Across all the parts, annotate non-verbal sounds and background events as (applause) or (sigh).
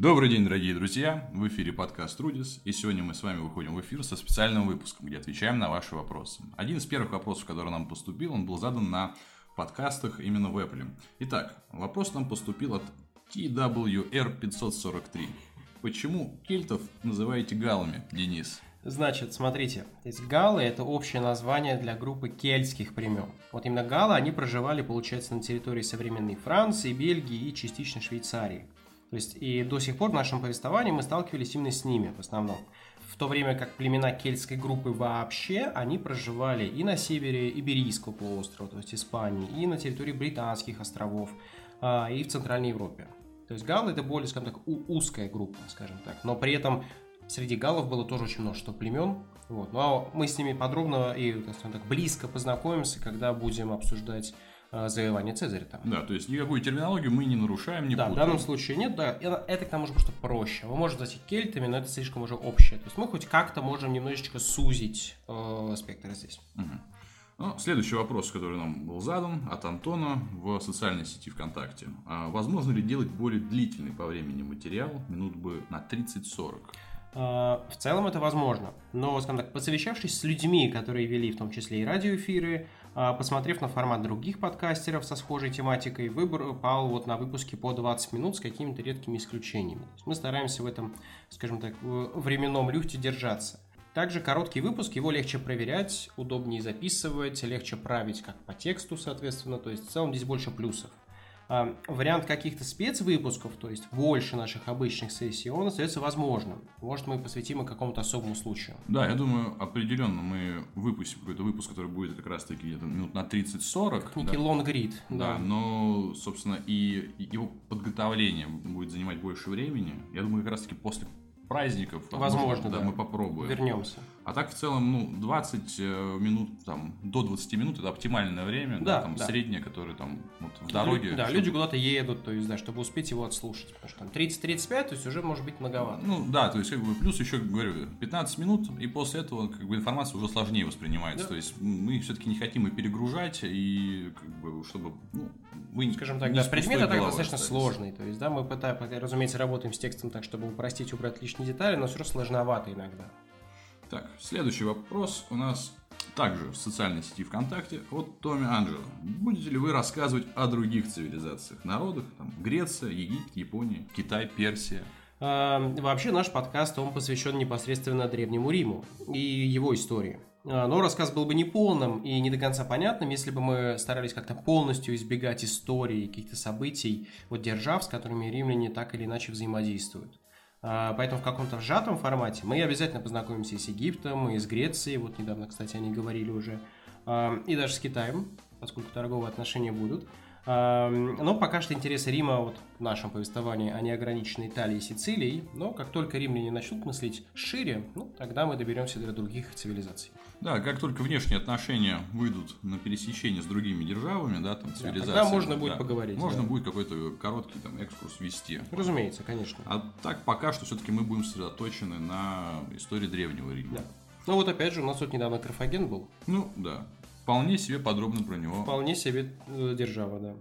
Добрый день, дорогие друзья! В эфире подкаст Рудис, и сегодня мы с вами выходим в эфир со специальным выпуском, где отвечаем на ваши вопросы. Один из первых вопросов, который нам поступил, он был задан на подкастах именно в Apple. Итак, вопрос нам поступил от TWR543. Почему кельтов называете галами, Денис? Значит, смотрите, то есть галы это общее название для группы кельтских племен. Вот именно галы, они проживали, получается, на территории современной Франции, Бельгии и частично Швейцарии. То есть и до сих пор в нашем повествовании мы сталкивались именно с ними в основном. В то время как племена кельтской группы вообще, они проживали и на севере Иберийского полуострова, то есть Испании, и на территории Британских островов, а, и в Центральной Европе. То есть галлы это более, скажем так, узкая группа, скажем так. Но при этом среди галлов было тоже очень множество племен. Вот. Ну, а мы с ними подробно и, скажем так, близко познакомимся, когда будем обсуждать завоевания Цезаря там. Да, то есть никакую терминологию мы не нарушаем, не Да, путаем. в данном случае нет, да, это к тому же просто проще. Вы можете назвать кельтами, но это слишком уже общее. То есть мы хоть как-то можем немножечко сузить э, спектр здесь. Угу. Ну, следующий вопрос, который нам был задан от Антона в социальной сети ВКонтакте. А возможно ли делать более длительный по времени материал, минут бы на 30-40? А, в целом это возможно, но, скажем так, посовещавшись с людьми, которые вели в том числе и радиоэфиры, посмотрев на формат других подкастеров со схожей тематикой, выбор пал вот на выпуске по 20 минут с какими-то редкими исключениями. Мы стараемся в этом, скажем так, временном люфте держаться. Также короткий выпуск, его легче проверять, удобнее записывать, легче править как по тексту, соответственно. То есть в целом здесь больше плюсов. А, вариант каких-то спецвыпусков, то есть больше наших обычных сессий, он остается возможным. Может, мы посвятим и какому-то особому случаю. Да, я думаю, определенно мы выпустим какой-то выпуск, который будет как раз-таки где-то минут на 30-40. Некий да. лонгрид. Да, да, но, собственно, и его подготовление будет занимать больше времени. Я думаю, как раз-таки после праздников. Возможно, да. да. Мы попробуем. Вернемся. А так в целом, ну, 20 э, минут, там, до 20 минут это оптимальное время, да, да там, да. среднее, которое там вот, в дороге. Да, чтобы... люди куда-то едут, то есть, да, чтобы успеть его отслушать. Потому что там 30-35, то есть уже может быть многовато. Ну, да, то есть, как бы, плюс еще, говорю, 15 минут, и после этого, как бы, информация уже сложнее воспринимается. Да. То есть, мы все-таки не хотим и перегружать, и, как бы, чтобы, ну, вы Скажем так, да, предмет так достаточно остались. сложный. То есть, да, мы пытаемся, разумеется, работаем с текстом так, чтобы упростить, убрать лишние детали, но все равно сложновато иногда. Так, следующий вопрос у нас также в социальной сети ВКонтакте от Томми Анджело. Будете ли вы рассказывать о других цивилизациях, народах, там, Греция, Египет, Япония, Китай, Персия? А, вообще наш подкаст, он посвящен непосредственно Древнему Риму и его истории. А, но рассказ был бы неполным и не до конца понятным, если бы мы старались как-то полностью избегать истории, каких-то событий, вот держав, с которыми римляне так или иначе взаимодействуют. А, поэтому в каком-то сжатом формате мы обязательно познакомимся и с Египтом, и с Грецией, вот недавно, кстати, они говорили уже, а, и даже с Китаем, поскольку торговые отношения будут. Но пока что интересы Рима вот в нашем повествовании, они ограничены Италией и Сицилией, но как только римляне начнут мыслить шире, ну, тогда мы доберемся до других цивилизаций. Да, как только внешние отношения выйдут на пересечение с другими державами, да, там, цивилизациями. Да, тогда можно будет поговорить. Можно да. будет какой-то короткий там экскурс вести. Разумеется, конечно. А так пока что все-таки мы будем сосредоточены на истории Древнего Рима. Да. Ну вот опять же, у нас тут недавно Карфаген был. Ну, да. Вполне себе подробно про него. Вполне себе э, держава, да.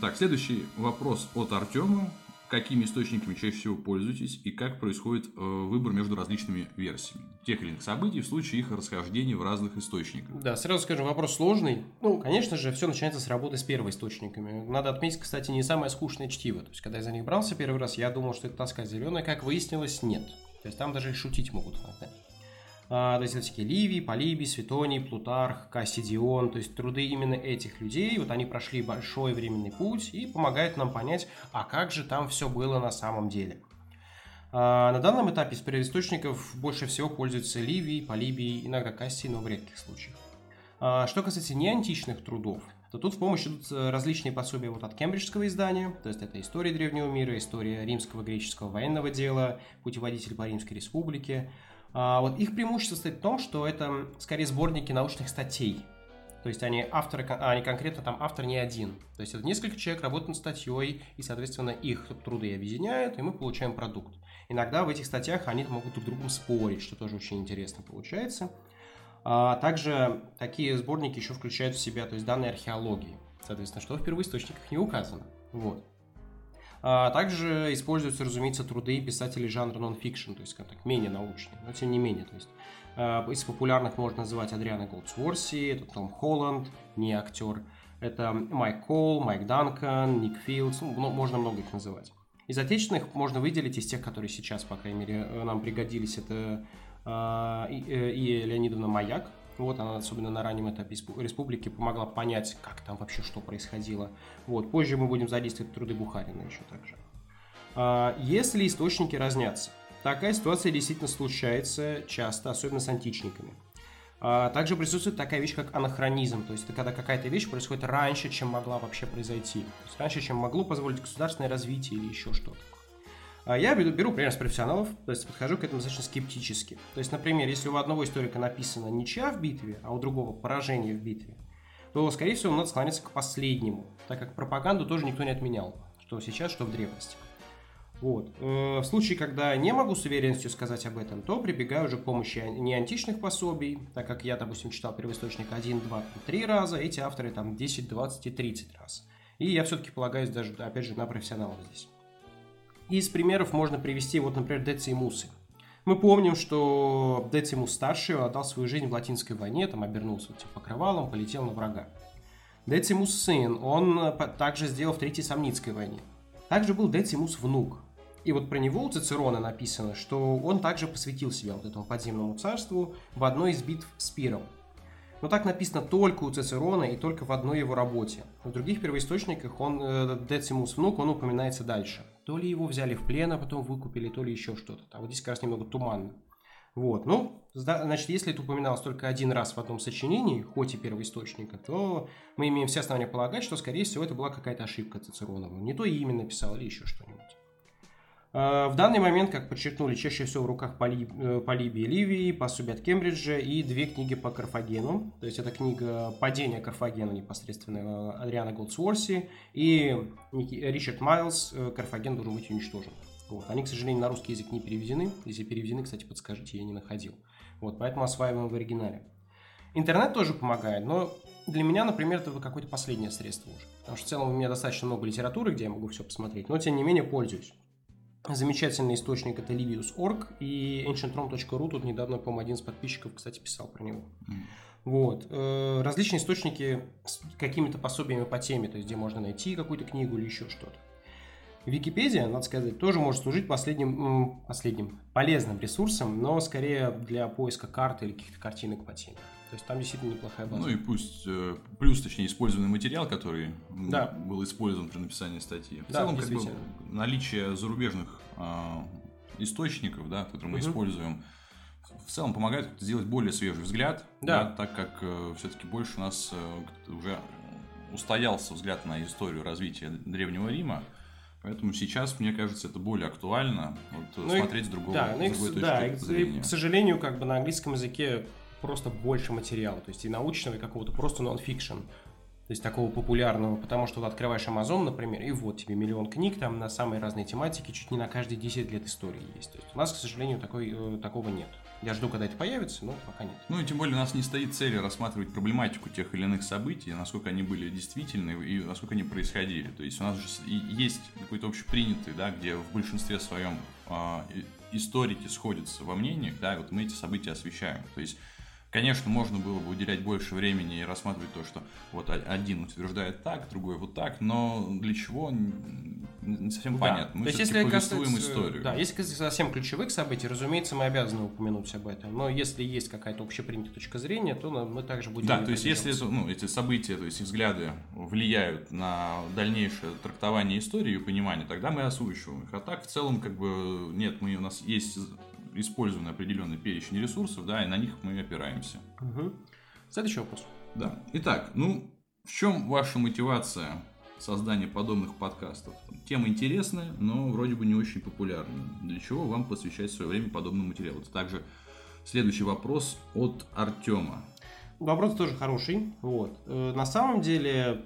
Так, следующий вопрос от Артема какими источниками чаще всего пользуетесь и как происходит э, выбор между различными версиями тех или иных событий в случае их расхождения в разных источниках. Да, сразу скажем, вопрос сложный. Ну, конечно же, все начинается с работы с первоисточниками. Надо отметить, кстати, не самое скучное чтиво. То есть, когда я за них брался первый раз, я думал, что это тоска зеленая. Как выяснилось, нет. То есть, там даже и шутить могут иногда. А, то есть это всякие Ливий, Полибий, Светоний, Плутарх, Кассидион, то есть труды именно этих людей, вот они прошли большой временный путь и помогают нам понять, а как же там все было на самом деле. А, на данном этапе из первоисточников больше всего пользуются Ливий, Полибий, иногда Кассий, но в редких случаях. А, что касается неантичных трудов, то тут в помощь идут э, различные пособия вот от кембриджского издания, то есть это история древнего мира, история римского греческого военного дела, путеводитель по Римской республике, а, вот их преимущество состоит в том, что это скорее сборники научных статей. То есть они авторы, а они конкретно там автор не один. То есть это несколько человек работают над статьей, и, соответственно, их труды объединяют, и мы получаем продукт. Иногда в этих статьях они могут друг с другом спорить, что тоже очень интересно получается. А также такие сборники еще включают в себя то есть данные археологии, соответственно, что в первоисточниках не указано. Вот. А также используются, разумеется, труды писателей жанра нон-фикшн, то есть, как так, менее научные, но тем не менее, то есть а, из популярных можно называть Адриана Голдсворси, это Том Холланд, не актер, это Майк Кол, Майк Данкан, Ник Филдс, ну, можно много их называть. Из отечественных можно выделить из тех, которые сейчас, по крайней мере, э, нам пригодились, это э, и, э, и Леонидовна Маяк, вот она, особенно на раннем этапе республики, помогла понять, как там вообще что происходило. Вот, позже мы будем задействовать труды Бухарина еще также. А, если источники разнятся, такая ситуация действительно случается часто, особенно с античниками. А, также присутствует такая вещь, как анахронизм, то есть это когда какая-то вещь происходит раньше, чем могла вообще произойти, то есть раньше, чем могло позволить государственное развитие или еще что-то. А я беру, беру пример с профессионалов, то есть подхожу к этому достаточно скептически. То есть, например, если у одного историка написано ничья в битве, а у другого поражение в битве, то, скорее всего, надо склоняться к последнему, так как пропаганду тоже никто не отменял, что сейчас, что в древности. Вот. Э, в случае, когда не могу с уверенностью сказать об этом, то прибегаю уже к помощи не античных пособий, так как я, допустим, читал первоисточник 1, 2, 3 раза, эти авторы там 10, 20 и 30 раз. И я все-таки полагаюсь даже, опять же, на профессионалов здесь. Из примеров можно привести, вот, например, Децимусы. Мы помним, что Децимус старший отдал свою жизнь в латинской войне, там обернулся типа, покрывалом, полетел на врага. Децимус сын, он э, также сделал в Третьей Самницкой войне. Также был Децимус внук. И вот про него у Цицерона написано, что он также посвятил себя вот этому подземному царству в одной из битв с Пиром. Но так написано только у Цицерона и только в одной его работе. В других первоисточниках он, э, Децимус внук, он упоминается дальше. То ли его взяли в плен, а потом выкупили, то ли еще что-то. А вот здесь как раз немного туманно. Вот, ну, значит, если это упоминалось только один раз в одном сочинении, хоть и первоисточника, то мы имеем все основания полагать, что, скорее всего, это была какая-то ошибка Цицеронова. Не то имя написал или еще что-нибудь. А, в данный момент, как подчеркнули, чаще всего в руках Поли, э, Полибии Ливии, пособие от Кембриджа и две книги по Карфагену. То есть это книга «Падение Карфагена» непосредственно э, Адриана Голдсворси и Ричард Майлз э, «Карфаген должен быть уничтожен». Вот. Они, к сожалению, на русский язык не переведены. Если переведены, кстати, подскажите, я не находил. Вот, поэтому осваиваем в оригинале. Интернет тоже помогает, но для меня, например, это какое-то последнее средство уже. Потому что в целом у меня достаточно много литературы, где я могу все посмотреть, но тем не менее пользуюсь. Замечательный источник это Livius.org и ancientrom.ru. Тут недавно, по-моему, один из подписчиков, кстати, писал про него. Mm. Вот. Э, различные источники с какими-то пособиями по теме, то есть где можно найти какую-то книгу или еще что-то. Википедия, надо сказать, тоже может служить последним, последним полезным ресурсом, но скорее для поиска карты или каких-то картинок по теме. То есть там действительно неплохая база. Ну и пусть, э, плюс, точнее, использованный материал, который да. был использован при написании статьи. В да, целом, как бы, наличие зарубежных э, источников, да, которые мы угу. используем, в целом помогает сделать более свежий взгляд, да. Да, так как э, все-таки больше у нас э, уже устоялся взгляд на историю развития Древнего Рима. Поэтому сейчас, мне кажется, это более актуально вот, ну смотреть и, с другого да, ну, с другой точки да, зрения. И, к сожалению, как бы на английском языке просто больше материала, то есть и научного, и какого-то просто нон-фикшн. То есть такого популярного, потому что вот открываешь Amazon, например, и вот тебе миллион книг там на самые разные тематики, чуть не на каждые 10 лет истории есть. То есть у нас, к сожалению, такой, э, такого нет. Я жду, когда это появится, но пока нет. Ну и тем более у нас не стоит цели рассматривать проблематику тех или иных событий, насколько они были действительны и насколько они происходили. То есть у нас же есть какой-то общепринятый, да, где в большинстве своем э, историки сходятся во мнениях, да, и вот мы эти события освещаем. То есть Конечно, можно было бы уделять больше времени и рассматривать то, что вот один утверждает так, другой вот так, но для чего не совсем да. понятно. Мы то есть, если повествуем историю. Да, если совсем ключевых событий, разумеется, мы обязаны упомянуть об этом. Но если есть какая-то общепринятая точка зрения, то мы также будем. Да, то есть если ну, эти события, то есть взгляды влияют на дальнейшее трактование истории и понимание, тогда мы озвучиваем их. А так в целом как бы нет, мы у нас есть использованы определенный перечень ресурсов, да, и на них мы опираемся. Угу. Следующий вопрос. Да. Итак, ну, в чем ваша мотивация создания подобных подкастов? Тема интересная, но вроде бы не очень популярная. Для чего вам посвящать свое время подобному материалу? Это также следующий вопрос от Артема. Вопрос тоже хороший. Вот. Э, на самом деле,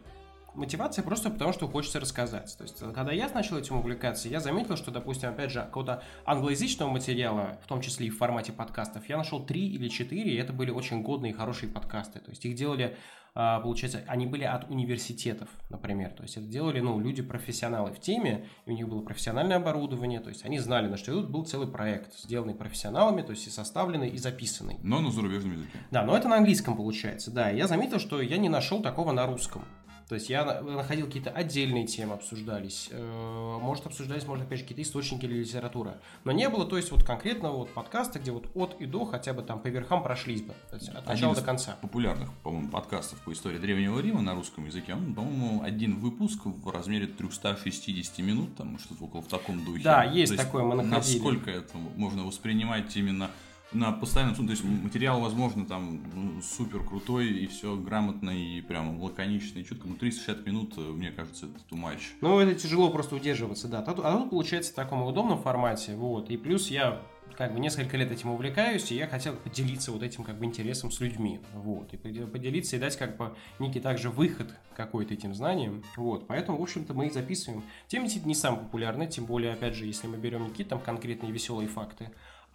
мотивация просто потому, что хочется рассказать. То есть, когда я начал этим увлекаться, я заметил, что, допустим, опять же, какого-то англоязычного материала, в том числе и в формате подкастов, я нашел три или четыре, и это были очень годные и хорошие подкасты. То есть, их делали а, получается, они были от университетов, например. То есть это делали, ну, люди-профессионалы в теме, и у них было профессиональное оборудование, то есть они знали, на что идут. Был целый проект, сделанный профессионалами, то есть и составленный, и записанный. Но на зарубежном языке. Да, но это на английском получается, да. Я заметил, что я не нашел такого на русском. То есть я находил какие-то отдельные темы обсуждались. Э, может, обсуждались, может, опять же, какие-то источники или литература. Но не было, то есть, вот конкретно вот подкаста, где вот от и до хотя бы там по верхам прошлись бы. То есть, от начала до конца. популярных, по-моему, подкастов по истории Древнего Рима на русском языке, он, по-моему, один выпуск в размере 360 минут, там что-то около в таком духе. Да, есть такое, мы находили. Насколько это можно воспринимать именно на постоянном то есть материал, возможно, там ну, супер крутой и все грамотно и прям лаконично и чутко, но 360 минут, э, мне кажется, это too much. Ну, это тяжело просто удерживаться, да. А тут, а тут получается в таком удобном формате, вот, и плюс я как бы несколько лет этим увлекаюсь, и я хотел поделиться вот этим как бы интересом с людьми, вот, и поделиться и дать как бы некий также выход какой-то этим знанием, вот, поэтому, в общем-то, мы и записываем. Тем не самые популярные, тем более, опять же, если мы берем какие-то там конкретные веселые факты,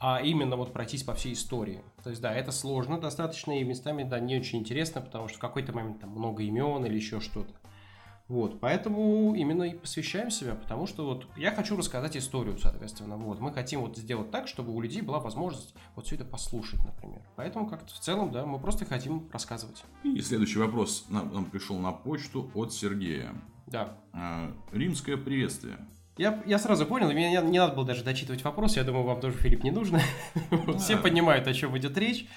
а именно вот пройтись по всей истории. То есть, да, это сложно достаточно, и местами, да, не очень интересно, потому что в какой-то момент там много имен или еще что-то. Вот, поэтому именно и посвящаем себя, потому что вот я хочу рассказать историю, соответственно, вот, мы хотим вот сделать так, чтобы у людей была возможность вот все это послушать, например. Поэтому как-то в целом, да, мы просто хотим рассказывать. И следующий вопрос нам, нам пришел на почту от Сергея. Да. А, римское приветствие. Я, я сразу понял, мне не, не надо было даже дочитывать вопрос, я думаю, вам тоже, Филипп, не нужно. (laughs) Да. Все понимают, о чем идет речь.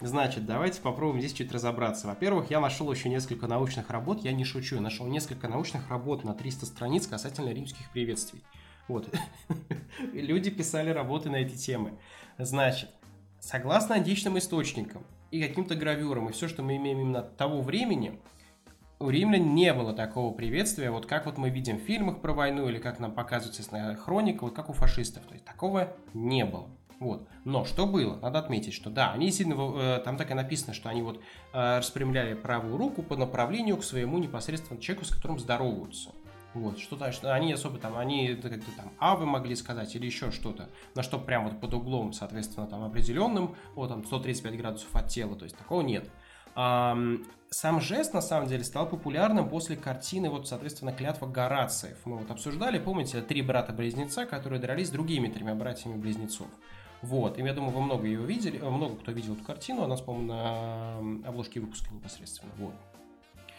Значит, давайте попробуем здесь чуть разобраться. Во-первых, я нашел еще несколько научных работ, я не шучу, я нашел несколько научных работ на 300 страниц касательно римских приветствий. Вот. (laughs) Люди писали работы на эти темы. Значит, согласно античным источникам и каким-то гравюрам, и все, что мы имеем именно того времени, у римлян не было такого приветствия, вот как вот мы видим в фильмах про войну или как нам показывается естественно, хроника, вот как у фашистов. То есть такого не было. Вот. Но что было? Надо отметить, что да, они сильно, э, там так и написано, что они вот э, распрямляли правую руку по направлению к своему непосредственно человеку, с которым здороваются. Вот, что-то, что они особо там, они как-то там авы могли сказать или еще что-то, на что прям вот под углом, соответственно, там определенным, вот там 135 градусов от тела, то есть такого нет. Сам жест, на самом деле, стал популярным после картины, вот, соответственно, «Клятва Горациев». Мы вот обсуждали, помните, три брата-близнеца, которые дрались с другими тремя братьями-близнецов. Вот, и я думаю, вы много ее видели, много кто видел эту картину, она, по-моему, на обложке выпуска непосредственно. Вот.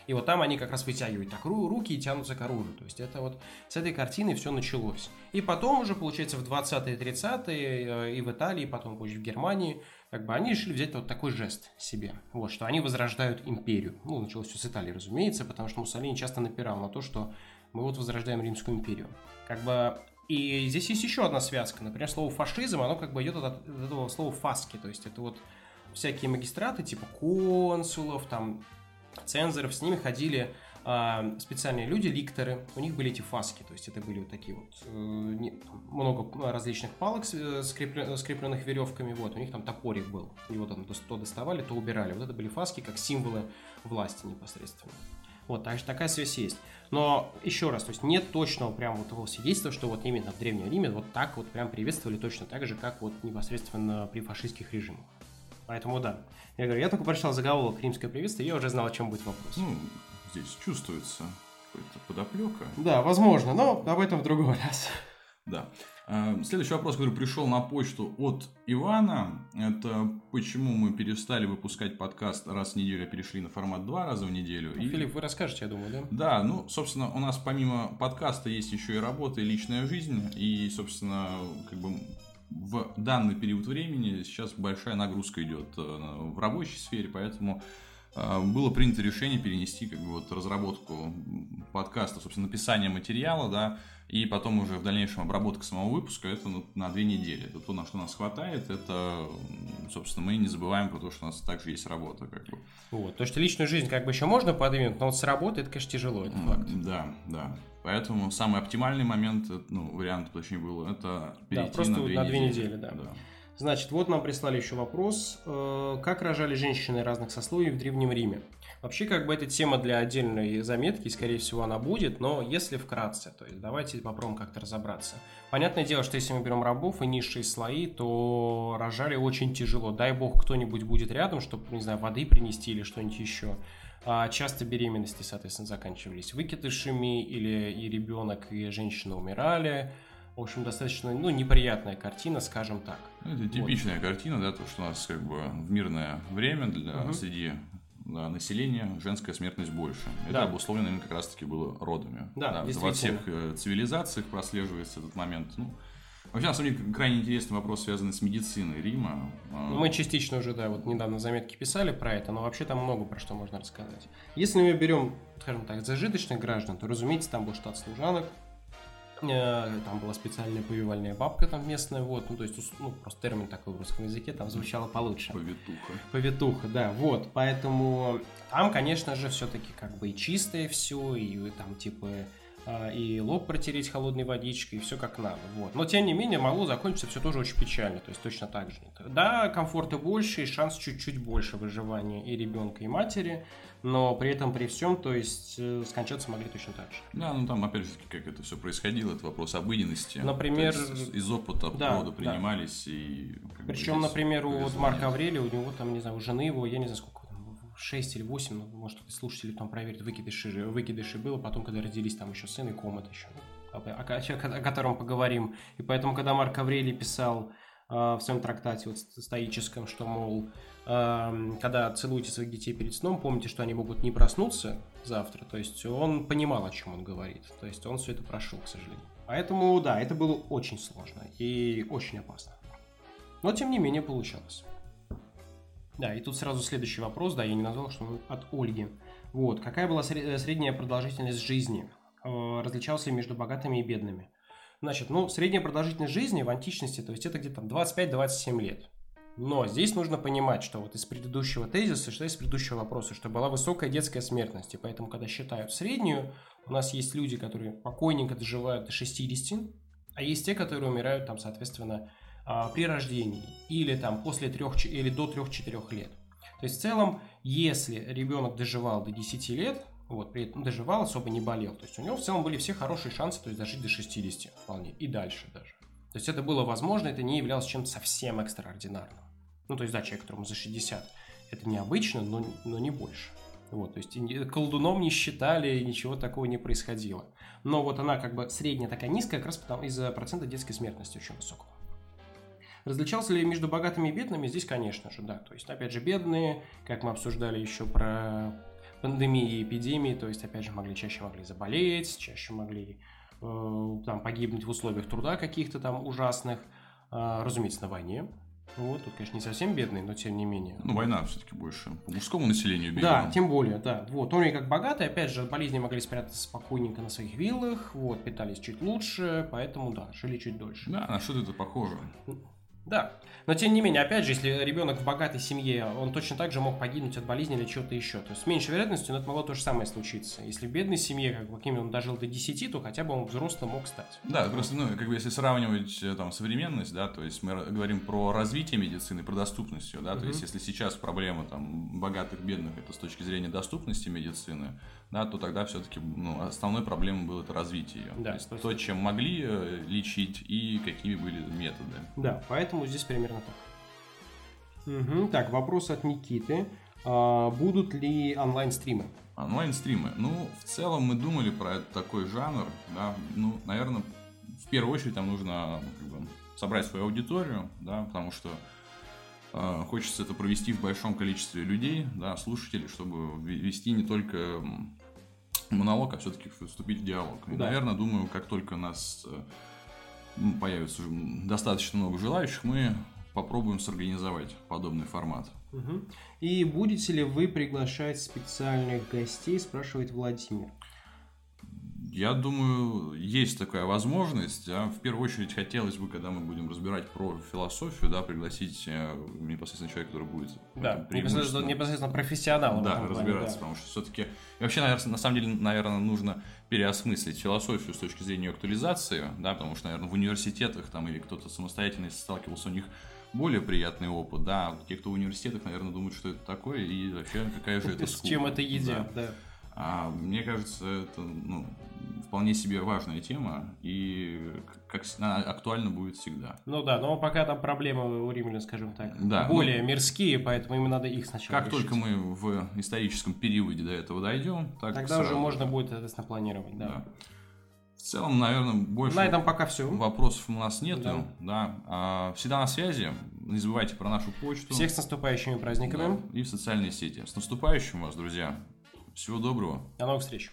И вот там они как раз вытягивают так руки и тянутся к оружию. То есть это вот с этой картины все началось. И потом уже, получается, в 20-е, 30-е э, и в Италии, потом позже в Германии, как бы они решили взять вот такой жест себе. Вот, что они возрождают империю. Ну, началось все с Италии, разумеется, потому что Муссолини часто напирал на то, что мы вот возрождаем Римскую империю. Как бы и здесь есть еще одна связка. Например, слово фашизм, оно как бы идет от этого слова фаски. То есть это вот всякие магистраты, типа консулов, там цензоров, с ними ходили э, специальные люди, ликторы, у них были эти фаски, то есть это были вот такие вот э, много различных палок, э, скреплен, скрепленных веревками, вот, у них там топорик был, вот там то доставали, то убирали, вот это были фаски как символы власти непосредственно. Вот, так, такая связь есть. Но еще раз, то есть нет точного прям вот того свидетельства, что вот именно в Древнем Риме вот так вот прям приветствовали точно так же, как вот непосредственно при фашистских режимах. Поэтому да. Я говорю, я только прочитал заголовок «Римское приветствие», и я уже знал, о чем будет вопрос. Ну, здесь чувствуется какая-то подоплека. Да, возможно, но об этом в другой раз. Да. А, следующий вопрос, который пришел на почту от Ивана, это почему мы перестали выпускать подкаст раз в неделю, а перешли на формат два раза в неделю. Ну, и... Филипп, вы расскажете, я думаю, да? Да, ну, собственно, у нас помимо подкаста есть еще и работа, и личная жизнь, и, собственно, как бы в данный период времени сейчас большая нагрузка идет э, в рабочей сфере, поэтому э, было принято решение перенести как бы вот разработку подкаста, собственно, написание материала, да, и потом уже в дальнейшем обработка самого выпуска, это ну, на две недели. Это то, на что нас хватает, это, собственно, мы не забываем про то, что у нас также есть работа, как бы. Вот, то, что личную жизнь как бы еще можно подвинуть, но вот с работы это, конечно, тяжело, это факт. Да, да. Поэтому самый оптимальный момент, ну, вариант, точнее, был, это перейти да, просто на две на недели. недели да. да. Значит, вот нам прислали еще вопрос, э, как рожали женщины разных сословий в Древнем Риме. Вообще, как бы эта тема для отдельной заметки, скорее всего, она будет, но если вкратце, то есть давайте попробуем как-то разобраться. Понятное дело, что если мы берем рабов и низшие слои, то рожали очень тяжело. Дай бог, кто-нибудь будет рядом, чтобы, не знаю, воды принести или что-нибудь еще. А часто беременности, соответственно, заканчивались выкидышами, или и ребенок, и женщина умирали. В общем, достаточно ну, неприятная картина, скажем так. Ну, это типичная вот. картина, да, то, что у нас как бы в мирное время для угу. среди да, населения женская смертность больше. Это да. обусловлено именно как раз-таки было родами. Да, да Во всех э, цивилизациях прослеживается этот момент. Ну, Вообще, на самом деле, крайне интересный вопрос, связанный с медициной Рима. А, мы частично уже, да, вот недавно заметки писали про это, но вообще там много про что можно рассказать. Если мы берем, скажем так, зажиточных граждан, то, разумеется, там был штат служанок, Э, там была специальная повивальная бабка там местная, вот, ну, то есть, ну, просто термин такой в русском языке, там звучало получше. Повитуха. Повитуха, да, вот, поэтому там, конечно же, все-таки как бы и чистое все, и там, типа, и лоб протереть холодной водичкой, и все как надо. Вот. Но тем не менее могло закончиться все тоже очень печально, то есть точно так же. Да, комфорта больше и шанс чуть-чуть больше выживания и ребенка, и матери, но при этом при всем, то есть э, скончаться могли точно так же. Да, ну там опять же как это все происходило, это вопрос обыденности. Например, из опыта да, рода принимались да. и. Причем, например, у вот Марка Аврелия, у него там, не знаю, у жены его, я не знаю, сколько 6 или 8, ну, может, слушатели там проверят, выкидыши, выкидыши было, потом, когда родились там еще сын и комат еще, о, о, о, о котором поговорим. И поэтому, когда Марк Аврелий писал э, в своем трактате вот, стоическом, что, мол, э, когда целуете своих детей перед сном, помните, что они могут не проснуться завтра. То есть он понимал, о чем он говорит. То есть он все это прошел, к сожалению. Поэтому, да, это было очень сложно и очень опасно. Но, тем не менее, получалось. Да, и тут сразу следующий вопрос, да, я не назвал, что он от Ольги. Вот, какая была э, средняя продолжительность жизни? Э, различался ли между богатыми и бедными? Значит, ну, средняя продолжительность жизни в античности, то есть это где-то 25-27 лет. Но здесь нужно понимать, что вот из предыдущего тезиса, что из предыдущего вопроса, что была высокая детская смертность. И поэтому, когда считают среднюю, у нас есть люди, которые покойненько доживают до 60, а есть те, которые умирают там, соответственно, при рождении или там после трех или до 3-4 лет. То есть в целом, если ребенок доживал до 10 лет, вот, при этом доживал, особо не болел, то есть у него в целом были все хорошие шансы, то есть дожить до 60 вполне, и дальше даже. То есть это было возможно, это не являлось чем-то совсем экстраординарным. Ну, то есть, да, человек, которому за 60, это необычно, но, но не больше. Вот, то есть колдуном не считали, ничего такого не происходило. Но вот она как бы средняя такая низкая, как раз потому из-за процента детской смертности очень высокого. Различался ли между богатыми и бедными? Здесь, конечно же, да. То есть, опять же, бедные, как мы обсуждали еще про пандемии и эпидемии, то есть, опять же, могли чаще могли заболеть, чаще могли э, там погибнуть в условиях труда каких-то там ужасных, э, разумеется, на войне. Вот, тут, конечно, не совсем бедный, но тем не менее. Ну, война все-таки больше по мужскому населению бедным. Да, тем более, да. Вот, он как богатый, опять же, болезни могли спрятаться спокойненько на своих виллах, вот, питались чуть лучше, поэтому, да, жили чуть дольше. Да, на что-то это похоже. Да. Но тем не менее, опять же, если ребенок в богатой семье, он точно так же мог погибнуть от болезни или чего-то еще. То есть с меньшей вероятностью, но это могло то же самое случиться. Если в бедной семье, как каким он дожил до 10, то хотя бы он взрослым мог стать. Да, просто, ну, как бы если сравнивать э, там современность, да, то есть мы говорим про развитие медицины, про доступность да, угу. то есть если сейчас проблема там богатых, бедных, это с точки зрения доступности медицины, да, то тогда все-таки ну, основной проблемой было это развитие ее. Да, то есть то, чем могли э, лечить и какими были методы. Да, поэтому здесь примерно так. Угу. Так, вопрос от Никиты. А, будут ли онлайн-стримы? Онлайн-стримы. Ну, в целом мы думали про такой жанр, да, ну, наверное, в первую очередь там нужно как бы, собрать свою аудиторию, да, потому что хочется это провести в большом количестве людей, да, слушателей, чтобы вести не только монолог, а все-таки вступить в диалог. И, да. наверное, думаю, как только у нас э, появится достаточно много желающих, мы попробуем сорганизовать подобный формат. Угу. И будете ли вы приглашать специальных гостей, спрашивает Владимир. Я думаю, есть такая возможность. Да. В первую очередь хотелось бы, когда мы будем разбирать про философию, да, пригласить э, непосредственно человека, который будет да, непосредственно, непосредственно профессионалом. Да, разбираться, да. потому что все-таки... И вообще, наверное, на самом деле, наверное, нужно переосмыслить философию с точки зрения актуализации, да, потому что, наверное, в университетах там или кто-то самостоятельно сталкивался, у них более приятный опыт, да. Вот те, кто в университетах, наверное, думают, что это такое, и вообще какая же это С чем это едят, Да. да. А мне кажется, это ну, вполне себе важная тема, и как она актуальна будет всегда. Ну да, но пока там проблемы у римлян, скажем так, Да, более мирские, поэтому им надо их сначала Как решить. только мы в историческом периоде до этого дойдем, так Тогда уже сразу. можно будет, соответственно, планировать, да. Да. В целом, наверное, больше На этом пока все. вопросов у нас нету. Да. Да. А, всегда на связи. Не забывайте про нашу почту. Всех с наступающими праздниками. Да, и в социальные сети. С наступающим вас, друзья. Всего доброго. До новых встреч.